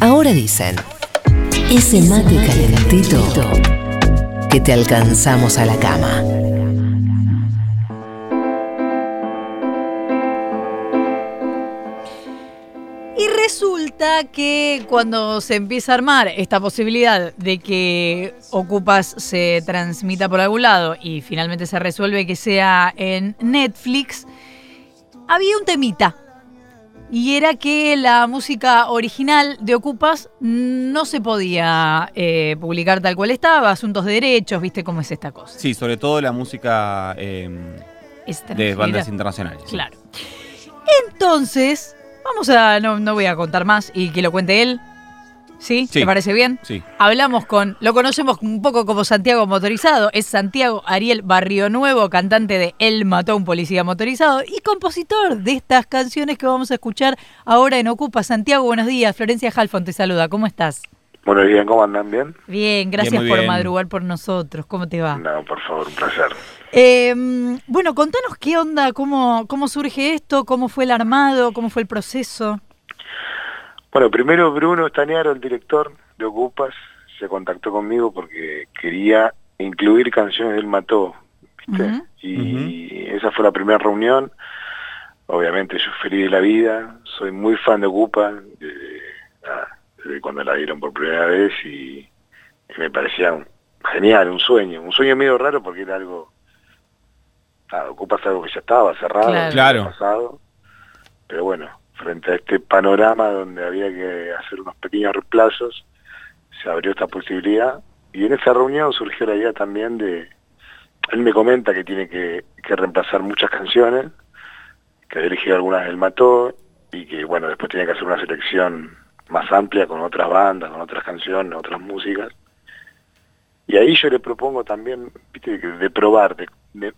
Ahora dicen, ese mate calentito que te alcanzamos a la cama. Y resulta que cuando se empieza a armar esta posibilidad de que Ocupas se transmita por algún lado y finalmente se resuelve que sea en Netflix, había un temita. Y era que la música original de Ocupas no se podía eh, publicar tal cual estaba, asuntos de derechos, viste cómo es esta cosa. Sí, sobre todo la música eh, de bandas internacionales. Claro. Entonces, vamos a. No, no voy a contar más y que lo cuente él. ¿Sí? Sí. ¿Te parece bien? Sí. Hablamos con. Lo conocemos un poco como Santiago Motorizado. Es Santiago Ariel Barrio Nuevo, cantante de Él mató a un policía motorizado y compositor de estas canciones que vamos a escuchar ahora en Ocupa. Santiago, buenos días. Florencia Halfon te saluda. ¿Cómo estás? Buenos días, ¿cómo andan? ¿Bien? Bien, gracias por bien. madrugar por nosotros. ¿Cómo te va? No, por favor, un placer. Eh, bueno, contanos qué onda, cómo, cómo surge esto, cómo fue el armado, cómo fue el proceso. Bueno, primero Bruno Estañaro, el director de Ocupas, se contactó conmigo porque quería incluir canciones del Mató, ¿viste? Y esa fue la primera reunión. Obviamente yo feliz de la vida, soy muy fan de Ocupa, desde, nada, desde cuando la dieron por primera vez y, y me parecía un- genial, un sueño, un sueño medio raro porque era algo, nada, Ocupa es algo que ya estaba cerrado, Claro. pasado, pero bueno, frente a este panorama donde había que hacer unos pequeños reemplazos, se abrió esta posibilidad y en esa reunión surgió la idea también de, él me comenta que tiene que, que reemplazar muchas canciones, que ha dirigido algunas del Mató y que bueno, después tiene que hacer una selección más amplia con otras bandas, con otras canciones, otras músicas. Y ahí yo le propongo también, viste, de probar, de, de,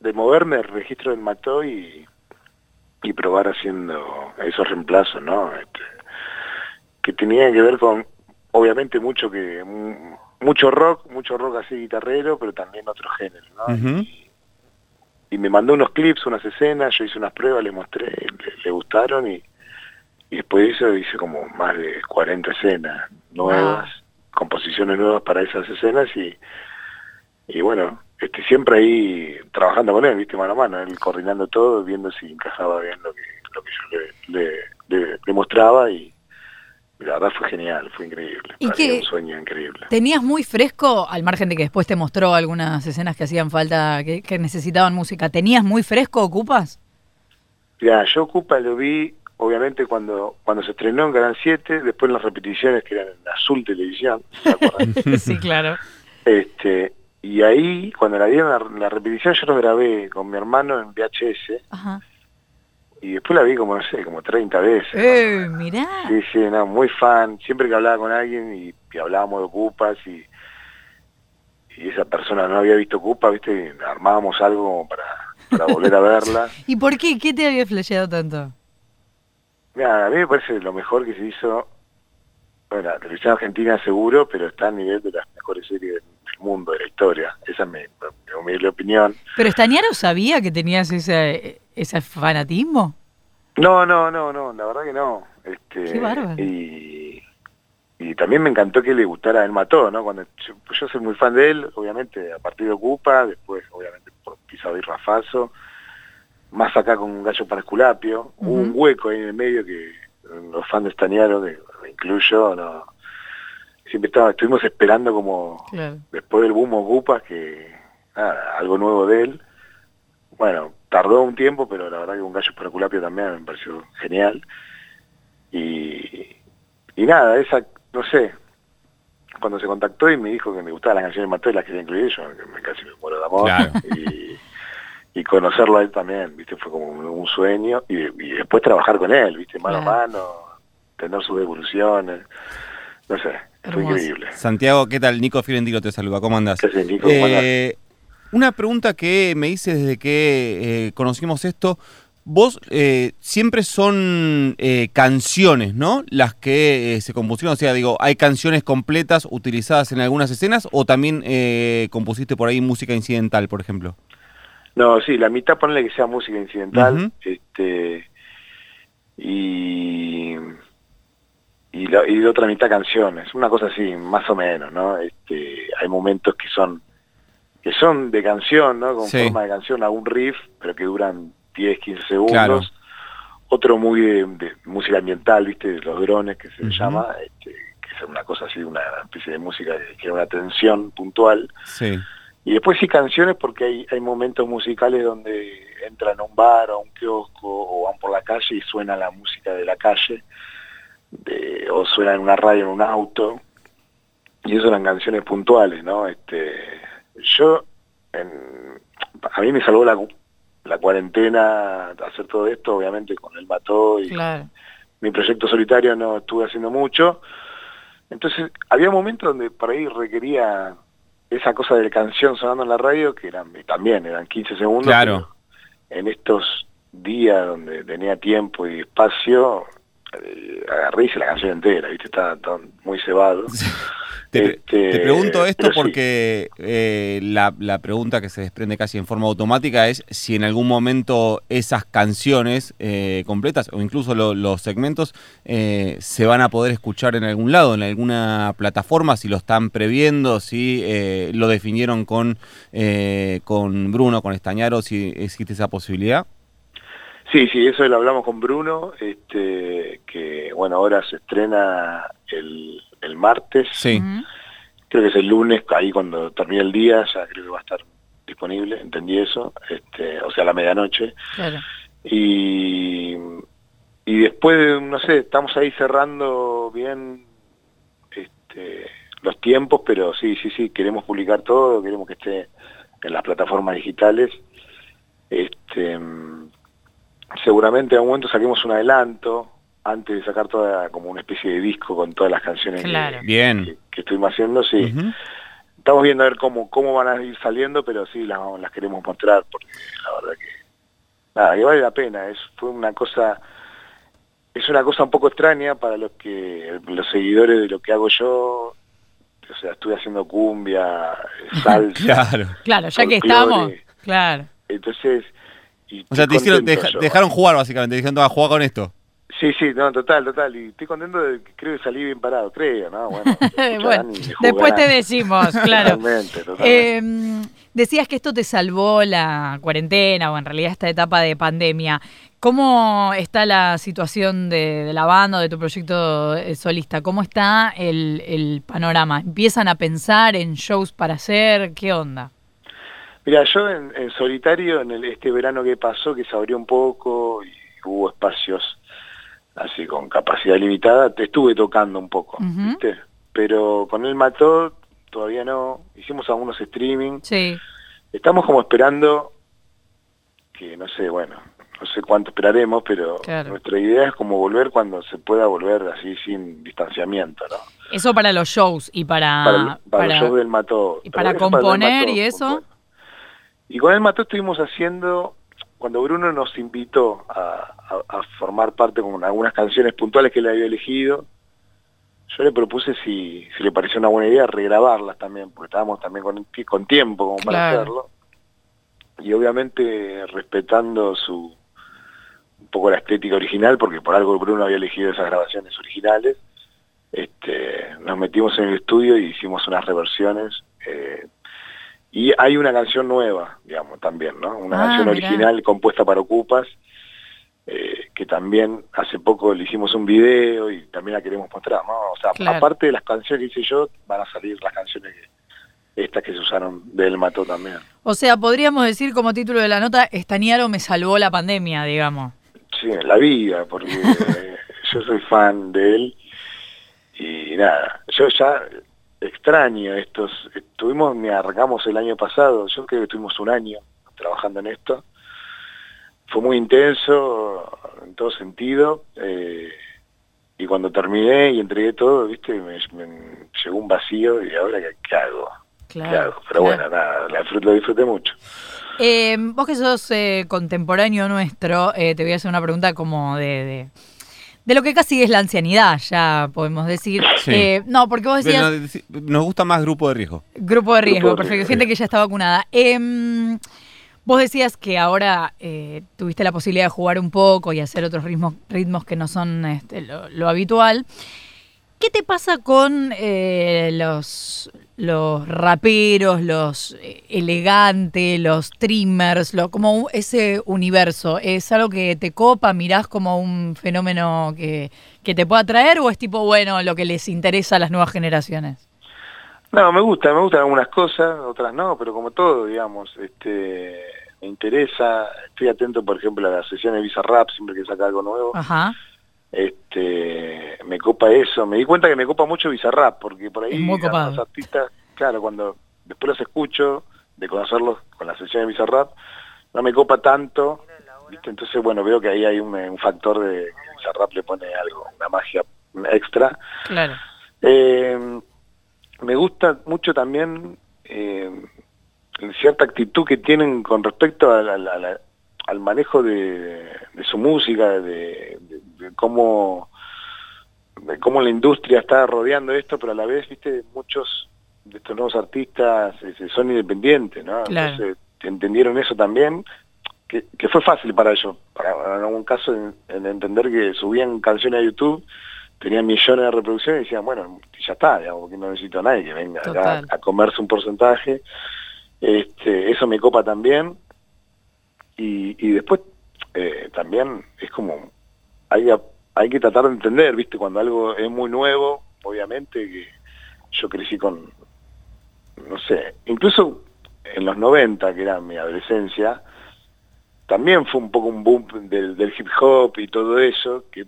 de moverme el registro del Mató y, y probar haciendo esos reemplazos, ¿no? Este, que tenían que ver con, obviamente, mucho que mu- mucho rock, mucho rock así guitarrero, pero también otro género, ¿no? Y, y me mandó unos clips, unas escenas, yo hice unas pruebas, le mostré, le, le gustaron y, y después de eso hice como más de 40 escenas nuevas, composiciones nuevas para esas escenas y, y bueno, este siempre ahí trabajando con él, viste, mano a mano, él coordinando todo, viendo si encajaba bien lo que, lo que yo le, le, le- le mostraba y, la verdad fue genial, fue increíble, ¿Y qué- un sueño increíble. ¿Tenías muy fresco, al margen de que después te mostró algunas escenas que hacían falta, que, que necesitaban música, ¿tenías muy fresco Ocupas? Ya, yo Ocupa lo vi, obviamente, cuando cuando se estrenó en Canal 7, después en las repeticiones que eran en Azul Televisión, ¿se sí, claro. este, y ahí, cuando la dieron la, la repetición, yo lo grabé con mi hermano en VHS, Ajá. y después la vi como, no sé, como 30 veces. Eh, mirá. Sí, sí, no, muy fan, siempre que hablaba con alguien y, y hablábamos de Ocupas y, y esa persona no había visto Ocupa, viste, armábamos algo como para, para volver a verla. ¿Y por qué? ¿Qué te había flasheado tanto? Mira, a mí me parece lo mejor que se hizo, bueno, la televisión argentina seguro, pero está a nivel de las mejores series del mundo, de la historia. Esa es mi, mi humilde opinión. ¿Pero Estañaro sabía que tenías ese, ese fanatismo? No, no, no, no, la verdad que no. Este, Qué bárbaro. Y, y también me encantó que le gustara El Mató, ¿no? Cuando yo, pues yo soy muy fan de él, obviamente, a partir de Ocupa, después, obviamente, por Pisado y Rafazo, más acá con Gallo para Esculapio. Hubo un hueco ahí en el medio que los fans de Estañaro, que me incluyo, no siempre estaba, estuvimos esperando como Claro. después del boom Ocupas que nada, algo nuevo de él. Bueno, tardó un tiempo, pero la verdad que un gallo para Culapio también me pareció genial. Y, y nada, esa, no sé, cuando se contactó y me dijo que me gustaban las canciones de Mateo y las quería incluir, yo que me casi me muero de amor. Claro. Y, y conocerlo a él también, viste, fue como un, un sueño. Y, y después trabajar con él, viste, mano Claro. a mano, tener sus evoluciones. No sé, Hermoso. increíble. Santiago, ¿qué tal? Nico Fiorentino te saluda, ¿cómo andás? ¿Qué haces, Nico? ¿Cómo andás? Eh, una pregunta que me hice desde que eh, conocimos esto. Vos eh, siempre son eh, canciones, ¿no? Las que eh, se compusieron. O sea, digo, ¿hay canciones completas utilizadas en algunas escenas o también eh, compusiste por ahí música incidental, por ejemplo? No, sí, la mitad ponle que sea música incidental, este y y la, y otra mitad canciones, una cosa así, más o menos, ¿no? Este, hay momentos que son que son de canción, ¿no? Con Sí. forma de canción, algún riff, pero que duran 10, 15 segundos. Claro. Otro muy de, de música ambiental, ¿viste? Los drones, que se llama, este, que es una cosa así, una especie de música que crea una tensión puntual. Sí. Y después sí canciones porque hay, hay momentos musicales donde entran a un bar o a un kiosco o van por la calle y suena la música de la calle de- o suena en una radio en un auto y eso eran canciones puntuales, ¿no? Este, yo, en- a mí me salvó la, la cuarentena hacer todo esto, obviamente con el mató y Claro. mi proyecto solitario no estuve haciendo mucho. Entonces, había momentos donde por ahí requería esa cosa de canción sonando en la radio, que eran también eran 15 segundos. Claro. En estos días donde tenía tiempo y espacio, eh, agarré y hice la canción entera, ¿viste? Estaba tan- muy cebado. Te, Este, te pregunto esto sí. porque eh, la, la pregunta que se desprende casi en forma automática es si en algún momento esas canciones eh, completas o incluso lo- los segmentos eh, se van a poder escuchar en algún lado, en alguna plataforma, si lo están previendo, si eh, lo definieron con, eh, con Bruno, con Estañaro, si existe esa posibilidad. Sí, sí, eso lo hablamos con Bruno, este, que bueno, ahora se estrena el, el martes. Sí. Creo que es el lunes, ahí cuando termine el día, ya creo que va a estar disponible, entendí eso, este, o sea, a la medianoche. Claro. Y, y después, de, no sé, estamos ahí cerrando bien este, los tiempos, pero sí, sí, sí, queremos publicar todo, queremos que esté en las plataformas digitales. Este, seguramente en algún momento saquemos un adelanto antes de sacar toda como una especie de disco con todas las canciones que-. Bien. que, que estuvimos haciendo, sí. Estamos viendo a ver cómo, cómo van a ir saliendo, pero sí las, las queremos mostrar, porque la verdad que, nada, que vale la pena. Es, fue una cosa, es una cosa un poco extraña para los que, los seguidores de lo que hago yo. O sea, estuve haciendo cumbia, salsa. Claro. Claro, ya que estamos. Claro. Entonces, y O sea, te, hicieron, te deja- te dejaron jugar básicamente, dijeron, "Toma, juega con esto. Sí, sí, no, total, total. Y estoy contento de que creo que salí bien parado, creo, ¿no? Bueno, después te decimos, claro. Totalmente, totalmente. Eh, decías que esto te salvó la cuarentena o en realidad esta etapa de pandemia. ¿Cómo está la situación de, de la banda o de tu proyecto eh, solista? ¿Cómo está el, el panorama? ¿Empiezan a pensar en shows para hacer? ¿Qué onda? Mira, yo en, en solitario, en el, este verano que pasó, que se abrió un poco y hubo espacios así con capacidad limitada, te estuve tocando un poco. ¿viste? Pero con el Mató todavía no, hicimos algunos streaming, Sí, estamos como esperando que no sé, bueno, no sé cuánto esperaremos, pero Claro. nuestra idea es como volver cuando se pueda volver así sin distanciamiento, ¿no? eso para los shows y para... para, el- para, para- el show del Mató. y para componer Mató, y eso. Y con el Mató estuvimos haciendo, cuando Bruno nos invitó a, a- a formar parte con algunas canciones puntuales que él había elegido, yo le propuse si, si le parecía una buena idea regrabarlas también, porque estábamos también con, con tiempo como para Claro. hacerlo. Y obviamente respetando su un poco la estética original, porque por algo Bruno había elegido esas grabaciones originales, este, nos metimos en el estudio y hicimos unas reversiones. Y hay una canción nueva, digamos, también, ¿no? Una Ah, canción mirá. original compuesta para Ocupas, eh, que también hace poco le hicimos un video y también la queremos mostrar, ¿no? O sea, Claro. aparte de las canciones que hice yo, van a salir las canciones que, estas que se usaron del Mató también. O sea, podríamos decir como título de la nota, Estañaro me salvó la pandemia, digamos. Sí, la vida, porque eh, yo soy fan de él y nada, yo ya extraño estos, estuvimos, me arrancamos el año pasado, yo creo que estuvimos un año trabajando en esto, fue muy intenso en todo sentido eh, y cuando terminé y entregué todo, viste, me, me llegó un vacío y ahora qué, qué hago, qué hago, pero claro. bueno, nada, la disfruté- lo disfruté mucho. Eh, vos que sos eh, contemporáneo nuestro, eh, te voy a hacer una pregunta como de, de, de lo que casi es la ancianidad, ya podemos decir. Sí. Eh, no, porque vos decías Nos gusta más grupo de riesgo. grupo de riesgo, Grupo de perfecto, riesgo, gente que ya está vacunada. Em, vos decías que ahora eh, tuviste la posibilidad de jugar un poco y hacer otros ritmos, ritmos que no son este, lo, lo habitual. qué te pasa con eh, los, los raperos, los eh, elegantes, los trimmers, lo, como ese universo? ¿Es algo que te copa, mirás como un fenómeno que, que te pueda atraer o es tipo, bueno, lo que les interesa a las nuevas generaciones? No, me gusta, me gustan algunas cosas, otras no, pero como todo, digamos, este me interesa, estoy atento, por ejemplo, a las sesiones de Visa Rap, siempre que saca algo nuevo. Ajá. Este, me copa eso, me di cuenta que me copa mucho Bizarrap, porque por ahí los artistas, claro, cuando después los escucho, de conocerlos con la sesión de Bizarrap, no me copa tanto, ¿viste? entonces bueno, veo que ahí hay un, un factor de que Bizarrap le pone algo, una magia extra. Claro. Eh, me gusta mucho también eh, cierta actitud que tienen con respecto a la- la- la- al manejo de, de su música, de, de- de cómo de cómo la industria está rodeando esto, pero a la vez, viste, muchos de estos nuevos artistas este, son independientes, ¿no? Claro. Entonces entendieron eso también, que, que fue fácil para ellos, para en algún caso en, en entender que subían canciones a YouTube, tenían millones de reproducciones y decían, bueno, ya está, digamos, que no necesito a nadie que venga acá a comerse un porcentaje. Este, eso me copa también. Y, y después eh, también es como, hay, a- hay que tratar de entender, ¿viste? Cuando algo es muy nuevo, obviamente que yo crecí con, no sé, incluso en los 90, que era mi adolescencia, también fue un poco un boom del, del hip hop y todo eso, que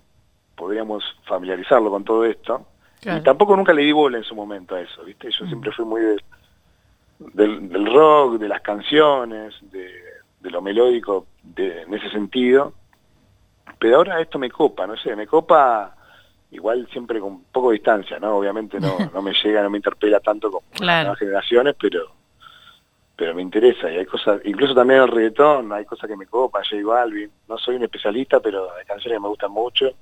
podríamos familiarizarlo con todo esto. Claro. Y tampoco nunca le di bola en su momento a eso, ¿viste? Yo Mm. siempre fui muy de- del, del rock, de las canciones, de, de lo melódico de- en ese sentido. Pero ahora esto me copa, no sé, me copa igual siempre con poco distancia, ¿no? Obviamente no, no me llega, no me interpela tanto como las nuevas generaciones, pero pero me interesa y hay cosas, incluso también el reggaetón, hay cosas que me copan, J Balvin, no soy un especialista, pero hay canciones que me gustan mucho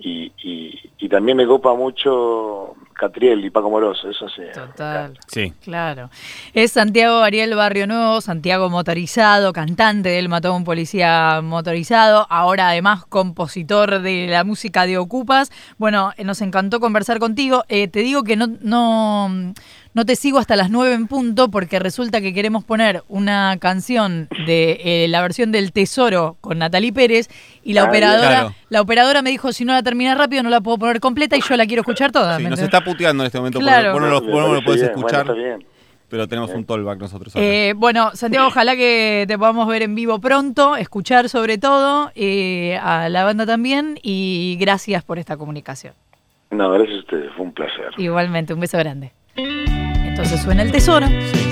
y, y, y también me copa mucho Catriel y Paco Moroso, eso sí. Total. Sí. Claro. Es Santiago Ariel Barrio Nuevo, Santiago motorizado, cantante de Él mató a un policía motorizado, ahora además compositor de la música de Ocupas. Bueno, eh, nos encantó conversar contigo. Eh, te digo que no, no, no te sigo hasta las 9 en punto porque resulta que queremos poner una canción de eh, la versión del Tesoro con Natalie Pérez y la Ah, operadora, Claro. la operadora me dijo si no la termina rápido no la puedo poner completa y yo la quiero escuchar toda. Sí, ¿me nos está puteando en este momento. Claro. Vos no lo, Me vos no lo podés bien, escuchar, Bueno, está bien. pero tenemos un tollback nosotros. Eh, bueno, Santiago, ojalá que te podamos ver en vivo pronto, escuchar sobre todo, eh, a la banda también y gracias por esta comunicación. No, gracias a ustedes, fue un placer. Igualmente, un beso grande. Entonces suena el tesoro,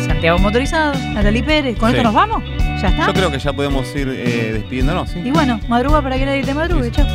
Santiago Motorizado, Natalie Pérez, ¿con Sí. esto nos vamos? ¿Ya está? Yo creo que ya podemos ir eh, despidiéndonos, ¿sí? Y bueno, madruga para que nadie te madrugue, chao.